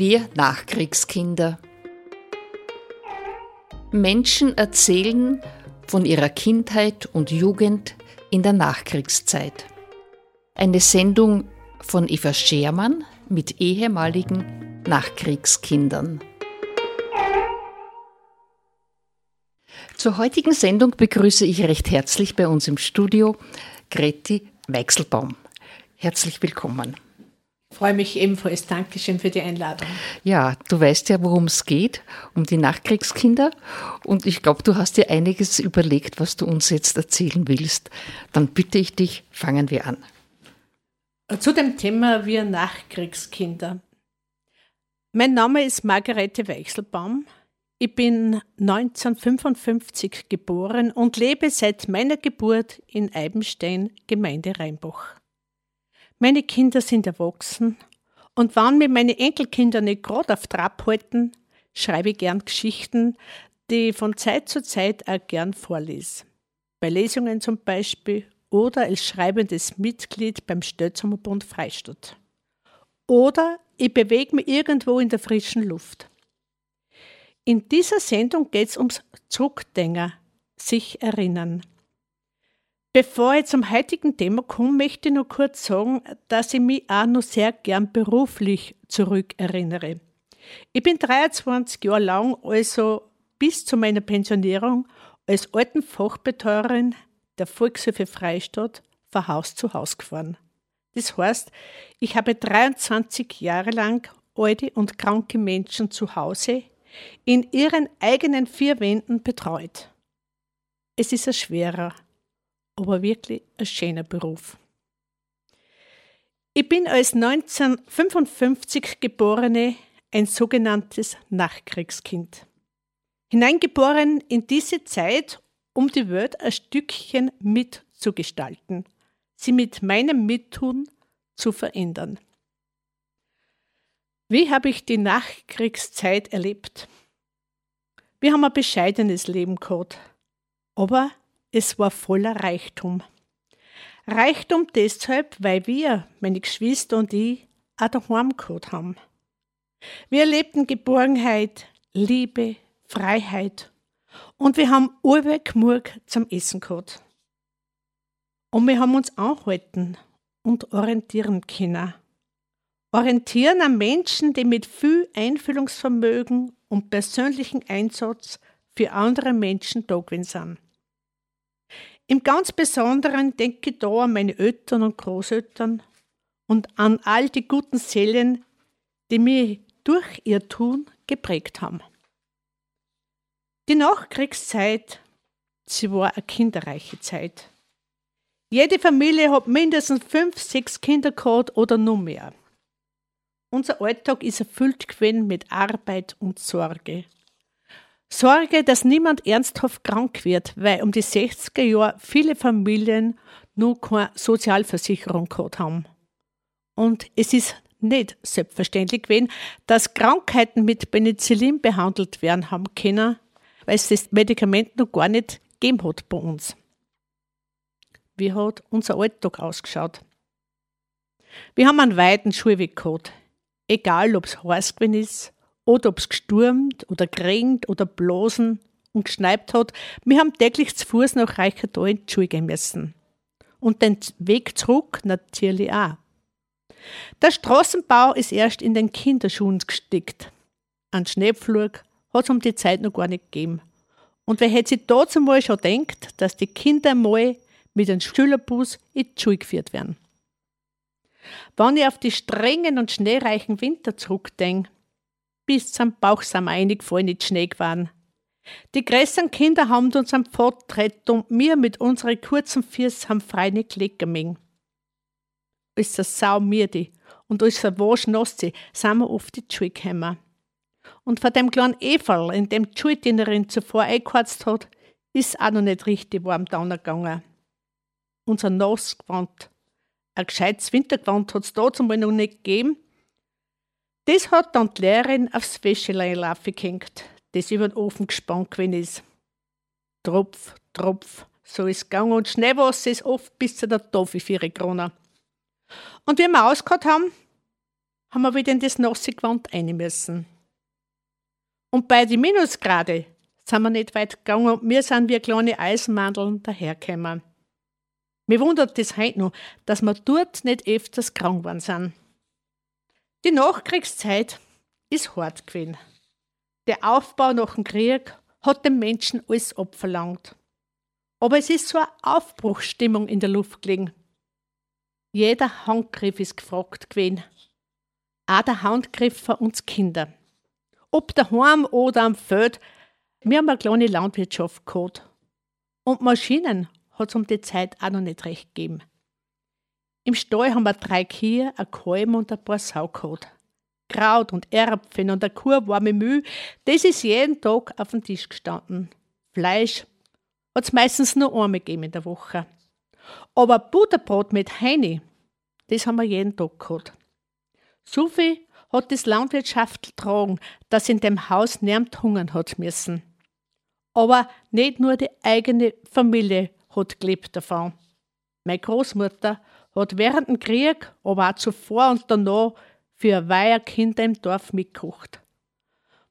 Wir Nachkriegskinder. Menschen erzählen von ihrer Kindheit und Jugend in der Nachkriegszeit. Eine Sendung von Eva Schermann mit ehemaligen Nachkriegskindern. Zur heutigen Sendung begrüße ich recht herzlich bei uns im Studio Greti Weichselbaum. Herzlich willkommen. Ich freue mich ebenfalls. Dankeschön für die Einladung. Ja, du weißt ja, worum es geht, um die Nachkriegskinder. Und ich glaube, du hast dir einiges überlegt, was du uns jetzt erzählen willst. Dann bitte ich dich, fangen wir an. Zu dem Thema Wir Nachkriegskinder. Mein Name ist Margarete Weichselbaum. Ich bin 1955 geboren und lebe seit meiner Geburt in Eibenstein, Gemeinde Rheinbach. Meine Kinder sind erwachsen und wann mir meine Enkelkinder nicht gerade auf Trab halten, schreibe ich gern Geschichten, die ich von Zeit zu Zeit auch gern vorlese. Bei Lesungen zum Beispiel oder als schreibendes Mitglied beim Stötzumerbund Freistadt. Oder ich bewege mich irgendwo in der frischen Luft. In dieser Sendung geht es ums Zurückdenken, sich erinnern. Bevor ich zum heutigen Thema komme, möchte ich nur kurz sagen, dass ich mich auch noch sehr gern beruflich zurückerinnere. Ich bin 23 Jahre lang, also bis zu meiner Pensionierung, als Altenfachbetreuerin der Volkshilfe Freistadt von Haus zu Haus gefahren. Das heißt, ich habe 23 Jahre lang alte und kranke Menschen zu Hause in ihren eigenen vier Wänden betreut. Es ist ein schwerer, aber wirklich ein schöner Beruf. Ich bin als 1955 geborene ein sogenanntes Nachkriegskind. Hineingeboren in diese Zeit, um die Welt ein Stückchen mitzugestalten, sie mit meinem Mittun zu verändern. Wie habe ich die Nachkriegszeit erlebt? Wir haben ein bescheidenes Leben gehabt, aber es war voller Reichtum. Reichtum deshalb, weil wir, meine Geschwister und ich, auch daheim gehabt haben. Wir erlebten Geborgenheit, Liebe, Freiheit und wir haben urweg Murg zum Essen gehabt. Und wir haben uns anhalten und orientieren können orientieren an Menschen, die mit viel Einfühlungsvermögen und persönlichen Einsatz für andere Menschen da gewesen sind. Im ganz Besonderen denke ich da an meine Eltern und Großeltern und an all die guten Seelen, die mich durch ihr Tun geprägt haben. Die Nachkriegszeit, sie war eine kinderreiche Zeit. Jede Familie hat mindestens fünf, sechs Kinder gehabt oder nur mehr. Unser Alltag ist erfüllt gewesen mit Arbeit und Sorge. Sorge, dass niemand ernsthaft krank wird, weil um die 60er Jahre viele Familien nur keine Sozialversicherung gehabt haben. Und es ist nicht selbstverständlich gewesen, dass Krankheiten mit Penicillin behandelt werden haben können, weil es das Medikament noch gar nicht gegeben hat bei uns. Wie hat unser Alltag ausgeschaut? Wir haben einen weiten Schulweg gehabt egal ob es heiß gewesen ist oder ob es gestürmt oder geregnet oder blosen und geschneit hat, wir haben täglich zu Fuß nach Reichertal in die Schule gehen müssen. Und den Weg zurück natürlich auch. Der Straßenbau ist erst in den Kinderschuhen gestickt. Ein Schneepflug hat es um die Zeit noch gar nicht gegeben. Und wer hätte sich dazu mal schon gedacht, dass die Kinder mal mit einem Schülerbus in die Schule geführt werden? Wenn ich auf die strengen und schneereichen Winter zurückdenke, bis zum Bauch sind wir eingefallen, nicht Schnee gewesen. Die größeren Kinder haben uns am getreten und wir mit unseren kurzen Füßen haben frei nicht gelegen. Als der Sau mirdi und als der Wasch nass sind wir in die Schule gekommen. Und von dem kleinen Eferl, in dem die Schuldienerin zuvor eingeheizt hat, ist auch noch nicht richtig warm gegangen. Unser Nassgewand ein gescheites Wintergewand hat es dazu mal noch nicht gegeben. Das hat dann die Lehrerin aufs Wäschelein gehängt, das über den Ofen gespannt gewesen ist. Tropf, Tropf, so ist es gegangen und Schneewasser ist oft bis zu der Tafel für ihre Krone. Und wie wir ausgehört haben, haben wir wieder in das nasse Gewand rein müssen. Und bei den Minusgrade sind wir nicht weit gegangen und wir sind wie kleine Eisenmandeln dahergekommen. Mir wundert es heute noch, dass wir dort nicht öfters krank geworden sind. Die Nachkriegszeit ist hart gewesen. Der Aufbau nach dem Krieg hat den Menschen alles abverlangt. Aber es ist so eine Aufbruchsstimmung in der Luft gelegen. Jeder Handgriff ist gefragt gewesen. Auch der Handgriff für uns Kinder. Ob daheim oder am Feld, wir haben eine kleine Landwirtschaft gehabt. Und Maschinen hat es um die Zeit auch noch nicht recht gegeben. Im Stall haben wir drei Kühe, ein Kalb und ein paar Sau gehabt. Kraut und Erbsen und eine Kuh warme Mühe, das ist jeden Tag auf dem Tisch gestanden. Fleisch hat es meistens nur einmal gegeben in der Woche. Aber Butterbrot mit Heini, das haben wir jeden Tag gehabt. So viel hat das Landwirtschaft getragen, dass in dem Haus niemand hungern hat müssen. Aber nicht nur die eigene Familie hat gelebt davon. Meine Großmutter hat während dem Krieg, aber auch zuvor und danach für weiher Kinder im Dorf mitgekocht.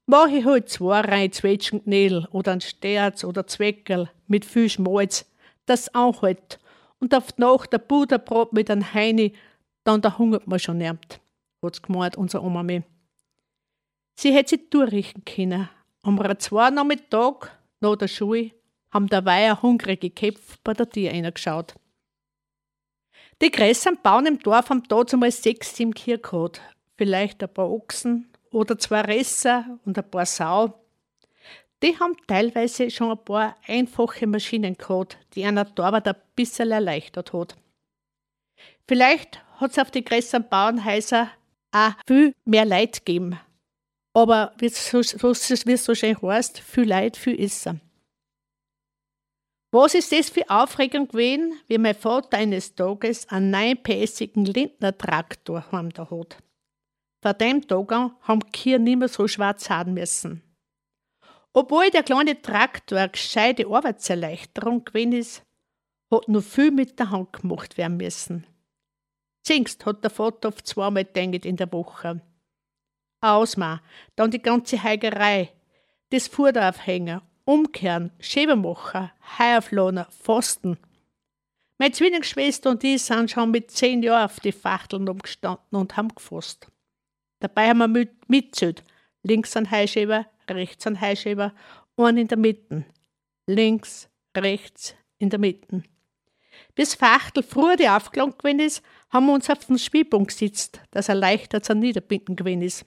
Mach ich halt zwei Reihen Zwetschgenknädel oder ein Sterz oder Zweckerl mit viel Schmalz, das anhält und auf die Nacht der Butterbrot mit einem Heini, dann da hungert man schon nicht, hat's gemeint, unsere Oma mir. Sie hätte sich durchrichten können. Am zwei Nachmittag nach der Schule haben der Weiher hungrige Köpfe bei der Tür reingeschaut. Die größeren Bauern im Dorf haben dazumal sechs, sieben gehabt. Vielleicht ein paar Ochsen oder zwei Resser und ein paar Sau. Die haben teilweise schon ein paar einfache Maschinen gehabt, die einer Arbeit ein bisschen erleichtert hat. Vielleicht hat es auf die größeren Bauernhäuser auch viel mehr Leid gegeben. Aber wie es so, es so schön heißt, viel Leid, viel Essen. Was ist das für Aufregung gewesen, wie mein Vater eines Tages einen neunpässigen Lindner-Traktor heim da hat. Vor dem Tag haben die Kühe nicht mehr so schwarz haben müssen. Obwohl der kleine Traktor eine gescheite Arbeitserleichterung gewesen ist, hat noch viel mit der Hand gemacht werden müssen. Zingst hat der Vater oft zweimal gedacht in der Woche. Ausma, dann die ganze Heigerei, das Fuhraufhänger Umkehren, Schäbermacher, Heierflohner, Pfosten. Meine Zwillingsschwester und ich sind schon mit zehn Jahren auf die Fachteln umgestanden und haben gefasst. Dabei haben wir mit, mitzählt. Links ein Heischäber, rechts ein Heischäber, einen in der Mitte. Links, rechts, in der Mitte. Bis Fachtel früher die aufgelangt gewesen ist, haben wir uns auf den Spielpunkt gesetzt, dass er leichter zum Niederbinden gewesen ist.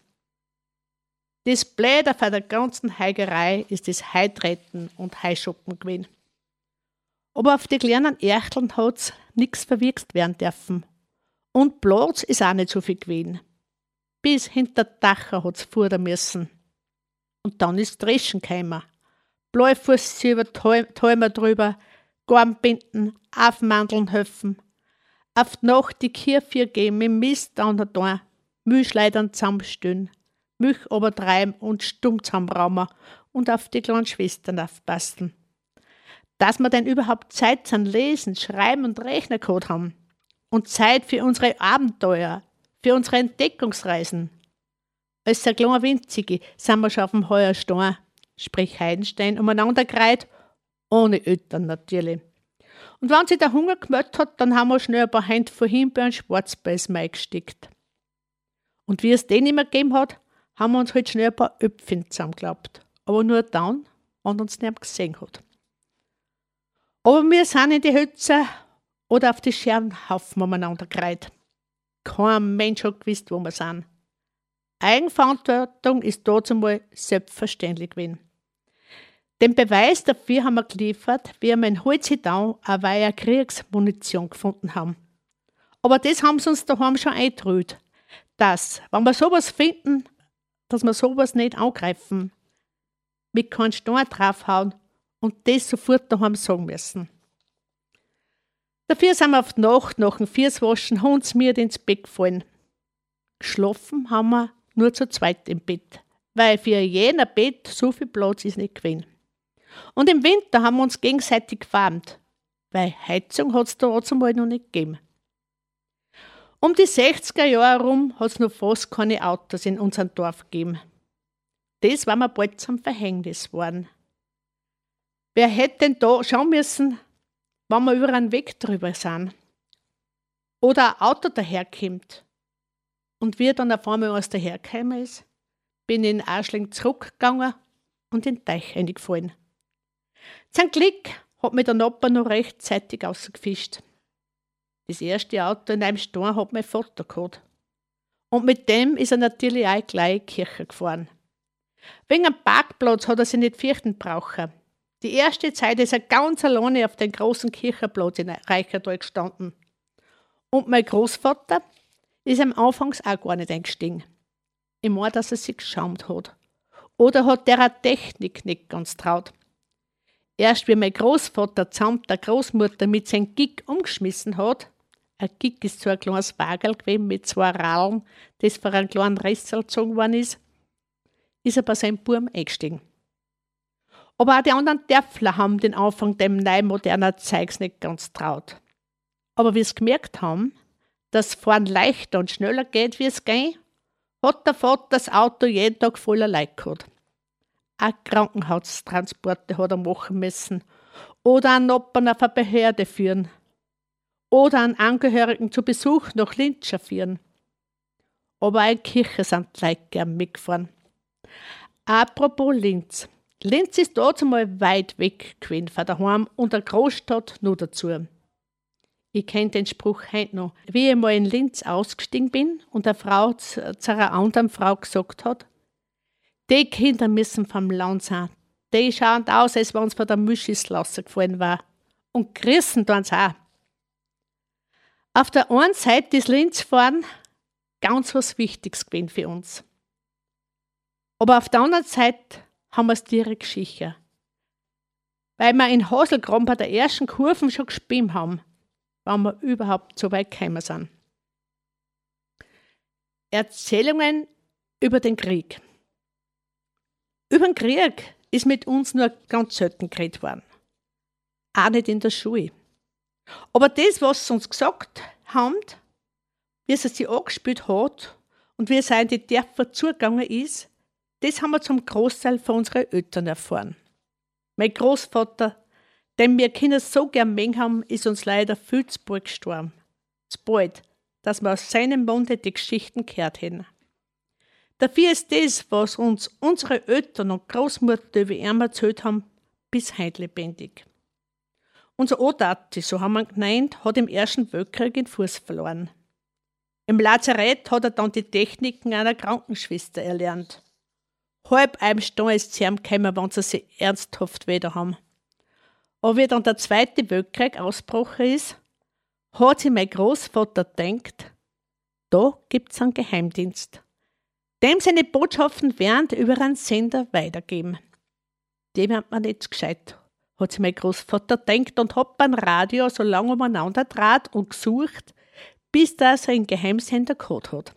Das Blöde von der ganzen Heigerei ist das Heitreten und Heischuppen gewesen. Aber auf die kleinen Erchteln hat's nichts verwirkst werden dürfen. Und Platz ist auch nicht so viel gewesen. Bis hinter Dacher hat's fuhren müssen. Und dann ist Dreschen gekommen. Bleifuß über Täumer drüber, Gornbinden, Aufmandeln helfen. Auf die Nacht die Kirche gehen mit Mist an der Tür, Mühlschleidern zusammenstehen. Milch treiben und stumm zusammenraumen und auf die kleinen Schwestern aufpassen. Dass wir denn überhaupt Zeit zum Lesen, Schreiben und Rechnen gehabt haben. Und Zeit für unsere Abenteuer, für unsere Entdeckungsreisen. Als der kleine Winzige sind wir schon auf dem Heuerstein, sprich Heidenstein, umeinander gereiht, ohne Eltern natürlich. Und wenn sich der Hunger gemeldet hat, dann haben wir schnell ein paar Hände vor Himbeeren und Schwarzbeiß gesteckt. Und wie es den immer gegeben hat, haben wir uns halt schnell ein paar Öpfchen zusammengeklappt. Aber nur dann, wenn uns niemand gesehen hat. Aber wir sind in die Hütze oder auf die Scherenhaufen umeinander gereiht. Kein Mensch hat gewusst, wo wir sind. Eigenverantwortung ist dazu mal selbstverständlich gewesen. Den Beweis dafür haben wir geliefert, wie wir in Holzidau eine Weihe Kriegsmunition gefunden haben. Aber das haben sie uns daheim schon eingetrüht, dass, wenn wir sowas finden, dass wir sowas nicht angreifen, mit keinem Stein draufhauen und das sofort daheim sagen müssen. Dafür sind wir auf die Nacht nach dem Vierswaschen hundsmiert ins Bett gefallen. Geschlafen haben wir nur zu zweit im Bett, weil für jener Bett so viel Platz ist nicht gewesen. Und im Winter haben wir uns gegenseitig gewarmt, weil Heizung hat es da zumal noch nicht gegeben. Um die 60er Jahre herum hat es noch fast keine Autos in unserem Dorf gegeben. Das war mir bald zum Verhängnis geworden. Wer hätte denn da schauen müssen, wenn wir über einen Weg drüber sind? Oder ein Auto daherkommt. Und wie dann auf einmal was dahergekommen ist, bin ich in Arschling zurückgegangen und in den Teich reingefallen. Zum Glück hat mich der Nachbar noch rechtzeitig rausgefischt. Das erste Auto in einem Sturm hat mein Vater gehabt. Und mit dem ist er natürlich auch gleich in die Kirche gefahren. Wegen einem Parkplatz hat er sich nicht fürchten brauchen. Die erste Zeit ist er ganz alleine auf den großen Kirchenplatz in Reichertal gestanden. Und mein Großvater ist am Anfangs auch gar nicht eingestiegen. Ich meine, dass er sich geschaumt hat. Oder hat der Technik nicht ganz traut. Erst wie mein Großvater samt der Großmutter mit seinem Gig umgeschmissen hat, ein Gig ist so ein kleines Wagel gewesen mit zwei Rallen, das für einen kleinen Ressel gezogen worden ist, ist er bei seinem Burm eingestiegen. Aber auch die anderen Dörfler haben den Anfang dem neuen modernen Zeugs nicht ganz traut. Aber wie sie gemerkt haben, dass Fahren leichter und schneller geht, wie es geht, hat der Vater das Auto jeden Tag voller Leute gehabt. Auch Krankenhaustransporte hat er machen müssen. Oder einen Noppern auf eine Behörde führen. Oder einen Angehörigen zu Besuch nach Linz führen. Aber auch in Kirche sind die Leute gern mitgefahren. Apropos Linz. Linz ist dort einmal weit weg gewesen von daheim und eine Großstadt nur dazu. Ich kenne den Spruch heute noch. Wie ich mal in Linz ausgestiegen bin und eine Frau zu, einer anderen Frau gesagt hat, die Kinder müssen vom Land sein. Die schauen aus, als wenn sie von der Mischisslasse gefallen war. Und gerissen tun sie auch. Auf der einen Seite ist Linz fahren ganz was Wichtiges gewesen für uns. Aber auf der anderen Seite haben wir es direkt geschichert. Weil wir in Haselgraben bei der ersten Kurven schon gespielt haben wann wir überhaupt so weit gekommen sind. Erzählungen über den Krieg. Über den Krieg ist mit uns nur ganz selten geredet worden. Auch nicht in der Schule. Aber das, was sie uns gesagt haben, wie sie sich angespielt hat und wie es in die Dörfer zugegangen ist, das haben wir zum Großteil von unseren Eltern erfahren. Mein Großvater denn wir Kinder so gern mengen haben, ist uns leider viel zu bald gestorben. Zu bald, dass wir aus seinem Munde die Geschichten gehört hätten. Dafür ist das, was uns unsere Eltern und Großmutter über ihn erzählt haben, bis heute lebendig. Unser Odati, so haben wir genannt, hat im Ersten Weltkrieg den Fuß verloren. Im Lazarett hat er dann die Techniken einer Krankenschwester erlernt. Halb einem Stunde ist sie gekommen, wenn sie sich ernsthaft wieder haben. Aber wie dann der Zweite Weltkrieg ausgebrochen ist, hat sich mein Großvater gedacht, da gibt's einen Geheimdienst. Dem seine Botschaften während über einen Sender weitergeben. Dem hat man nicht gescheit, hat sich mein Großvater gedacht und hat beim Radio so lange umeinander draht und gesucht, bis er einen Geheimsender gehabt hat.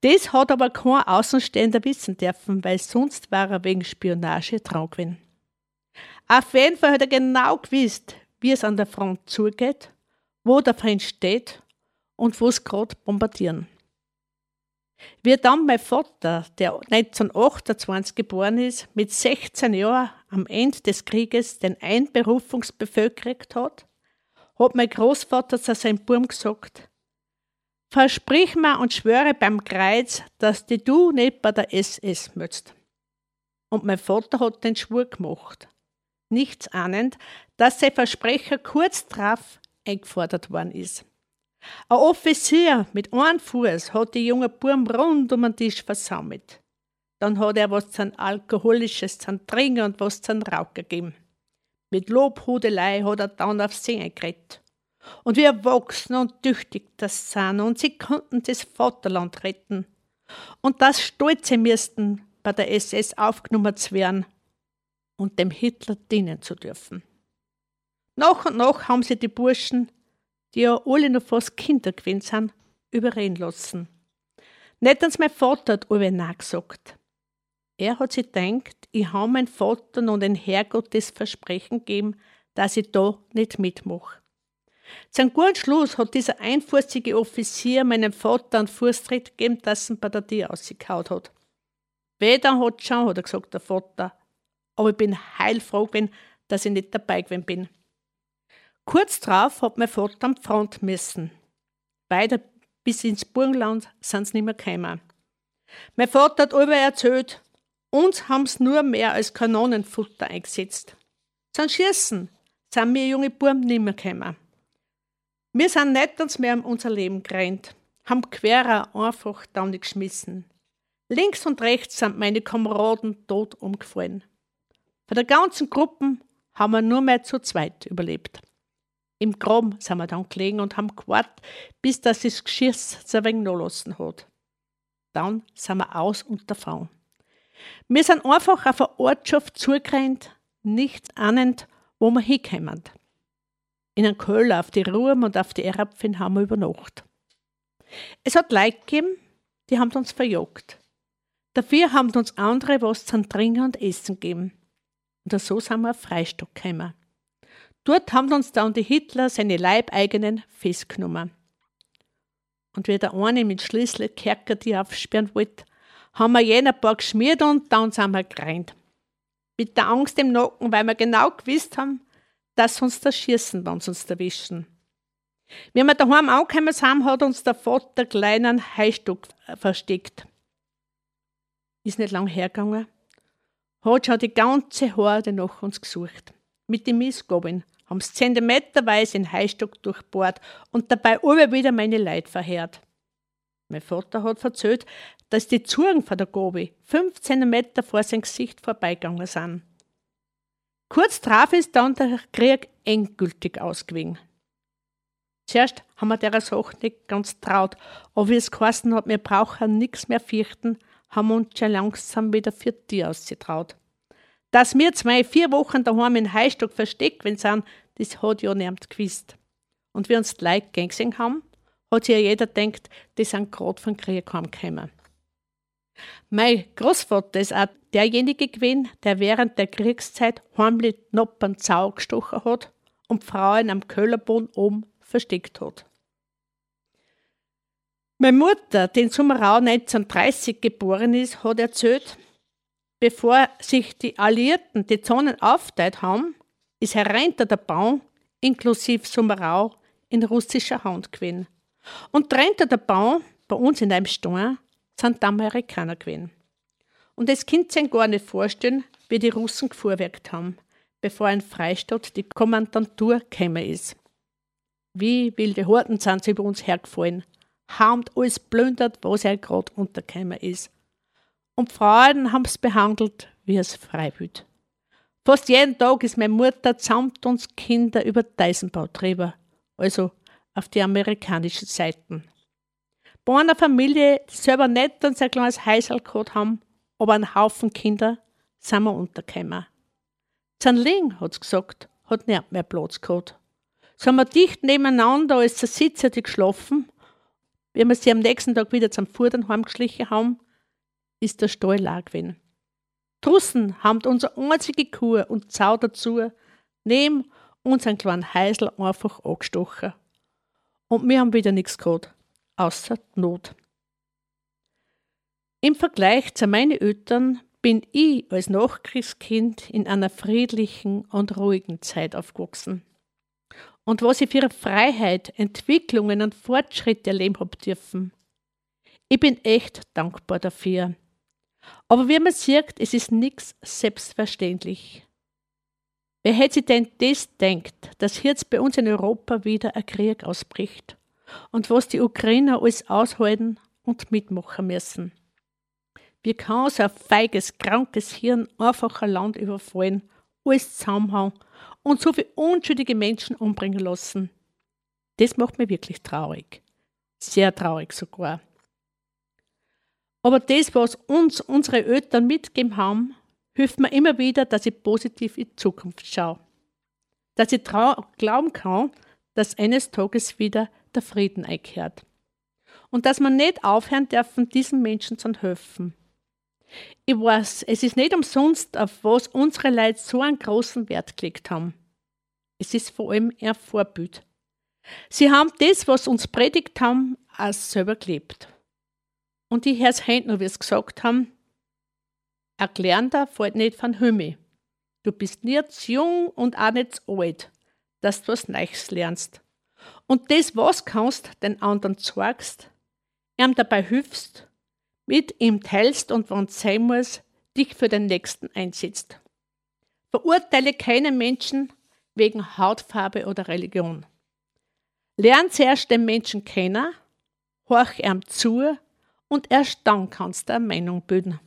Das hat aber kein Außenstehender wissen dürfen, weil sonst war er wegen Spionage dran gewesen. Auf jeden Fall hat er genau gewusst, wie es an der Front zugeht, wo der Feind steht und wo es gerade bombardieren. Wie dann mein Vater, der 1928 geboren ist, mit 16 Jahren am Ende des Krieges den Einberufungsbefehl gekriegt hat, hat mein Großvater zu seinem Burm gesagt, Versprich mir und schwöre beim Kreuz, dass die du nicht bei der SS möchtest. Und mein Vater hat den Schwur gemacht nichts ahnend, dass sein Versprecher kurz darauf eingefordert worden ist. Ein Offizier mit einem Fuß hat die junge Burm rund um den Tisch versammelt. Dann hat er was zum Alkoholisches zum Trinken und was zum Rauch gegeben. Mit Lobhudelei hat er dann auf sie eingeredet. Und wie erwachsen und tüchtig das sind und sie konnten das Vaterland retten. Und das Stolze müssten bei der SS aufgenommen zu werden und dem Hitler dienen zu dürfen. Nach und nach haben sie die Burschen, die ja alle noch fast Kinder gewesen sind, überreden lassen. Nicht als mein Vater hat alle nachgesagt. Er hat sich gedacht, ich habe mein Vater und den Herrgott das Versprechen gegeben, dass ich da nicht mitmache. Zum guten Schluss hat dieser einfußige Offizier meinem Vater einen Fußtritt gegeben, dass er bei der Tür ausgekaut hat. Weder hat schon, hat er gesagt, der Vater. Aber ich bin heilfroh gewesen, dass ich nicht dabei gewesen bin. Kurz darauf hat mein Vater am Front müssen. Weiter bis ins Burgenland sind sie nicht mehr gekommen. Mein Vater hat über erzählt, uns haben sie nur mehr als Kanonenfutter eingesetzt. Zum Schießen sind wir junge Buben nicht mehr gekommen. Wir sind nicht uns mehr um unser Leben gerannt, haben querer einfach da geschmissen. Links und rechts sind meine Kameraden tot umgefallen. Von der ganzen Gruppe haben wir nur mehr zu zweit überlebt. Im Graben sind wir dann gelegen und haben gewartet, bis das das Geschiss zu wenig nachlassen hat. Dann sind wir aus und davon. Wir sind einfach auf eine Ortschaft zugerannt, nicht ahnend, wo wir hinkommen. In einem Köhler auf die Ruhm und auf die Erapfen haben wir übernacht. Es hat Leute gegeben, die haben uns verjagt. Dafür haben uns andere was zum Trinken und Essen gegeben. Und so sind wir auf Freistock gekommen. Dort haben uns dann die Hitler seine Leibeigenen festgenommen. Und wie der eine mit Schlüssel Kerker die aufsperren wollte, haben wir jener paar geschmiert und dann sind wir gerannt. Mit der Angst im Nacken, weil wir genau gewusst haben, dass uns da schießen, wenn sie uns erwischen. Wie wir daheim angekommen sind, hat uns der Vater kleinen Heistock versteckt. Ist nicht lang hergegangen. Hat schon die ganze Horde nach uns gesucht. Mit dem Missgabeln haben sie zentimeterweise den Heistock durchbohrt und dabei immer wieder meine Leid verheert. Mein Vater hat erzählt, dass die Zungen von der Gobi fünf Zentimeter vor sein Gesicht vorbeigegangen sind. Kurz darauf ist dann der Krieg endgültig ausgewichen. Zuerst haben wir der Sache nicht ganz traut, aber wie es geheißen hat, wir brauchen nichts mehr fürchten, haben wir uns schon langsam wieder für die ausgetraut. Dass wir zwei, vier Wochen daheim in Heistock versteckt sind, das hat ja niemand gewusst. Und wie uns die Leute gesehen haben, hat sich ja jeder gedacht, die sind gerade von Krieg heimgekommen. Mein Großvater ist auch derjenige gewesen, der während der Kriegszeit heimlich Noppern Zau gestochen hat und Frauen am Köllerboden oben versteckt hat. Meine Mutter, die in Summerau 1930 geboren ist, hat erzählt, bevor sich die Alliierten die Zonen aufteilt haben, ist hereinter der Baum, inklusive Summerau, in russischer Hand gewesen. Und drunter der Baum, bei uns in einem Stein, sind die Amerikaner gewesen. Und es kann sich gar nicht vorstellen, wie die Russen gefuhrwerkt haben, bevor ein Freistaat die Kommandantur gekommen ist. Wie wilde Horten sind sie über uns hergefallen, haben alles plündert, was er gerade untergekommen ist. Und Frauen haben es behandelt, wie es freiwillig. Fast jeden Tag ist meine Mutter samt uns Kinder über Eisenbau drüber, also auf die amerikanischen Seiten. Bei einer Familie, die selber nicht ein sehr kleines Häusl gehabt haben, aber einen Haufen Kinder, sind wir untergekommen. Ling, hat's gesagt, hat nicht mehr Platz gehabt. Haben wir dicht nebeneinander als die geschlafen. Wie wir sie am nächsten Tag wieder zum Furdern heimgeschlichen haben, ist der Stall gewesen. Drussen haben unsere einzige Kuh und Zau dazu neben unseren kleinen Häusl einfach angestochen. Und wir haben wieder nichts gehabt, außer Not. Im Vergleich zu meinen Eltern bin ich als Nachkriegskind in einer friedlichen und ruhigen Zeit aufgewachsen. Und was ich für Freiheit, Entwicklungen und Fortschritte erleben habe dürfen. Ich bin echt dankbar dafür. Aber wie man sieht, es ist nichts selbstverständlich. Wer hätte sich denn das denkt, dass jetzt bei uns in Europa wieder ein Krieg ausbricht und was die Ukrainer alles aushalten und mitmachen müssen? Wie kann so ein feiges, krankes Hirn einfach ein Land überfallen, alles zusammenhauen und so viele unschuldige Menschen umbringen lassen? Das macht mich wirklich traurig. Sehr traurig sogar. Aber das, was uns unsere Eltern mitgegeben haben, hilft mir immer wieder, dass ich positiv in die Zukunft schaue. Dass ich glauben kann, dass eines Tages wieder der Frieden einkehrt. Und dass man nicht aufhören dürfen, diesen Menschen zu helfen. Ich weiß, es ist nicht umsonst, auf was unsere Leute so einen großen Wert gelegt haben. Es ist vor allem ihr Vorbild. Sie haben das, was uns predigt haben, auch selber gelebt. Und es heute noch, wie sie gesagt haben, Erklärender fällt nicht von Himmel. Du bist nicht jung und auch nicht alt, dass du was Neues lernst. Und das, was kannst, den anderen zeigst, ihm dabei hilfst, mit ihm teilst und wenn es sein muss, dich für den Nächsten einsetzt. Verurteile keinen Menschen wegen Hautfarbe oder Religion. Lern zuerst den Menschen kennen, horch ihm zu und erst dann kannst du eine Meinung bilden.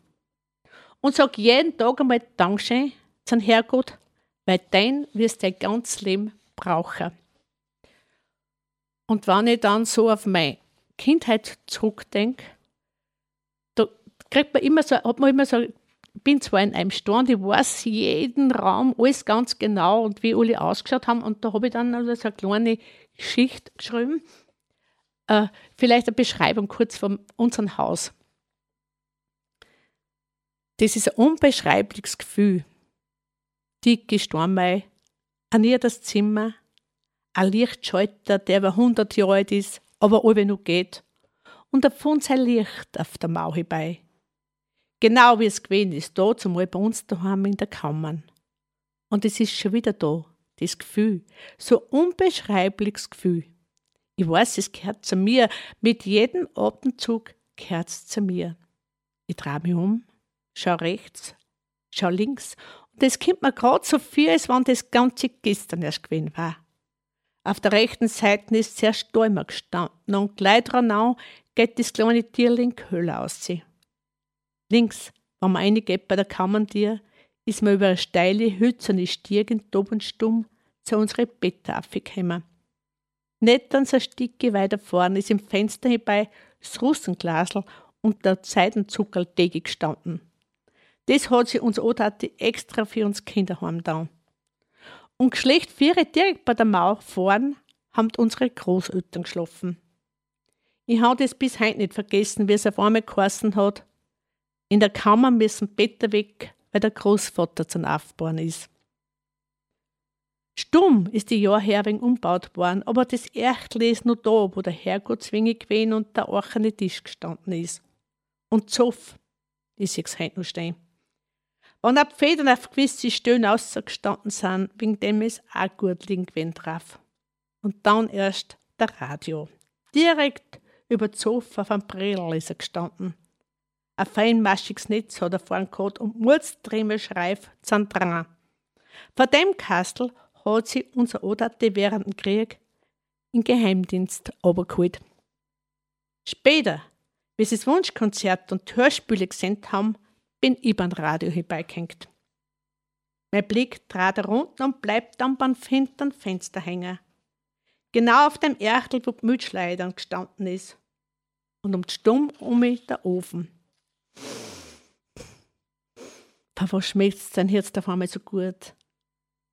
Und sag jeden Tag einmal Dankeschön zum Herrgott, weil dein wirst dein ganzes Leben brauchen. Und wenn ich dann so auf meine Kindheit zurückdenke, da kriegt man immer so, hat man immer so, ich bin zwar in einem Stand, ich weiß jeden Raum, alles ganz genau und wie alle ausgeschaut haben. Und da habe ich dann also so eine kleine Geschichte geschrieben. Äh, vielleicht eine Beschreibung kurz von unserem Haus. Das ist ein unbeschreibliches Gefühl. Dicke Stormei, ihr das Zimmer, ein Lichtschalter, der über 100 Jahre alt ist, aber alle noch geht, und davon sein Licht auf der Mauer bei. Genau wie es gewesen ist, da zumal bei uns daheim in der Kammer. Und es ist schon wieder da, das Gefühl, so unbeschreibliches Gefühl. Ich weiß, es gehört zu mir, mit jedem Atemzug gehört es zu mir. Ich drehe mich um, schau rechts, schau links, und es kommt mir gerade so viel, als wenn das Ganze gestern erst gewesen war. Auf der rechten Seite ist zuerst Däumer gestanden und gleich dran geht das kleine Tierling Höhle aus. Links, wenn man reingeht bei der Kammertier, ist man über eine steile, hölzerne Stiege oben stumm zu unseren Betten aufgekommen. Nicht dann so Stückchen weiter vorne ist im Fenster hierbei das Russenglasl und der Seidenzuckerl gestanden. Das hat sie uns Odati extra für uns Kinder heimgetan. Und Geschlecht vier direkt bei der Mauer vorn haben unsere Großeltern geschlafen. Ich habe das bis heute nicht vergessen, wie es auf einmal geheißen hat. In der Kammer müssen Better weg, weil der Großvater zum Aufbauen ist. Stumm ist die Jahr her wegen umbaut worden, aber das Erchtle ist noch da, wo der Herrgott zwingig gewesen und der ochene Tisch gestanden ist. Und Zoff ist jetzt heute noch stehen. Wenn die Federn auf gewisse Stellen ausgestanden sind, wegen dem ist auch gut liegen gewesen drauf. Und dann erst der Radio. Direkt über Sofa auf dem Bredel ist er gestanden. Ein feinmaschiges Netz hat er vorn gehabt und Murzdreme schreif sind dran. Von dem Kastel hat sie unser Odate während dem Krieg in Geheimdienst runtergeholt. Später, wie sie das Wunschkonzert und Hörspiele gesehen haben, bin ich beim Radio herbeigehängt. Mein Blick trat runter und bleibt dann beim hinteren Fenster hängen. Genau auf dem Erchtel, wo die Mütschleidern gestanden ist. Und um die Stumm um mich der Ofen. Da was schmeckt sein Herz auf einmal so gut.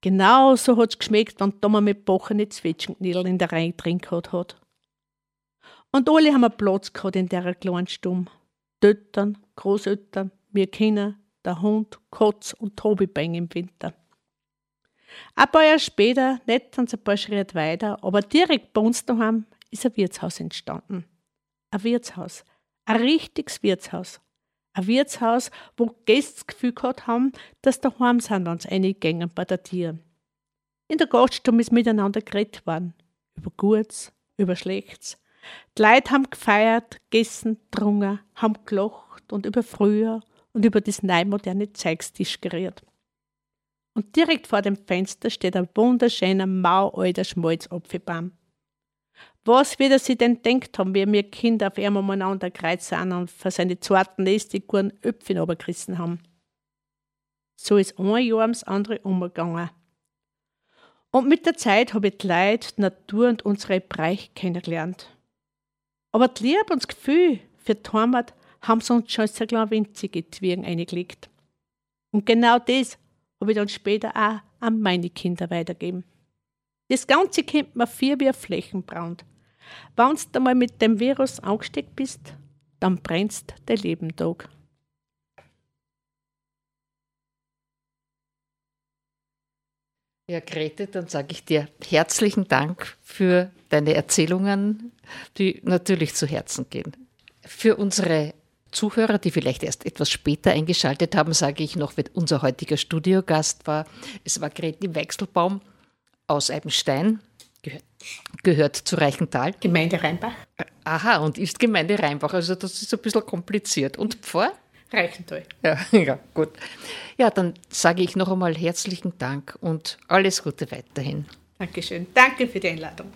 Genau so hat's geschmeckt, wenn Thomas mit bochene Zwetschgenknödel in der Reihe drin gehabt hat. Und alle haben Platz gehabt in der kleinen Stumm. Tötern, Großeltern, wir Kinder, der Hund, Kotz und Tobi bringen im Winter. Ein paar Jahre später, nicht ein paar Schritte weiter, aber direkt bei uns daheim, ist ein Wirtshaus entstanden. Ein Wirtshaus. Ein richtiges Wirtshaus. Ein Wirtshaus, wo Gäste das Gefühl gehabt haben, dass daheim sind, wenn sie reingängen bei der Tier. In der Gaststube ist miteinander geredet worden. Über Gutes, über Schlechtes. Die Leute haben gefeiert, gegessen, getrunken, haben gelacht und über früher und über das neumoderne Zeigstisch gerührt. Und direkt vor dem Fenster steht ein wunderschöner, maualter Schmalzapfelbaum. Was wird er sich denn denkt haben, wie wir Kinder auf einmal umeinander kreuzen und für seine zarten die guten Öpfchen runtergerissen haben? So ist ein Jahr ums andere umgegangen. Und mit der Zeit habe ich die Leute, die Natur und unsere Bereich kennengelernt. Aber die Liebe und das Gefühl für die Heimat haben sie uns schon so kleine winzige Zwirn eingelegt. Und genau das habe ich dann später auch an meine Kinder weitergeben. Das Ganze kennt man viel wie ein Flächenbrand. Wenn du einmal mit dem Virus angesteckt bist, dann brennst dein Leben Tag. Ja, Grete, dann sage ich dir herzlichen Dank für deine Erzählungen, die natürlich zu Herzen gehen. Für unsere Zuhörer, die vielleicht erst etwas später eingeschaltet haben, sage ich noch, wer unser heutiger Studiogast war. Es war Grete Wechselbaum aus Eibenstein, gehört, gehört zu Reichenthal. Gemeinde Rheinbach. Aha, und ist Gemeinde Rheinbach, also das ist ein bisschen kompliziert. Und Pfarr? Reichenthal. Ja, ja, gut. Ja, dann sage ich noch einmal herzlichen Dank und alles Gute weiterhin. Dankeschön. Danke für die Einladung.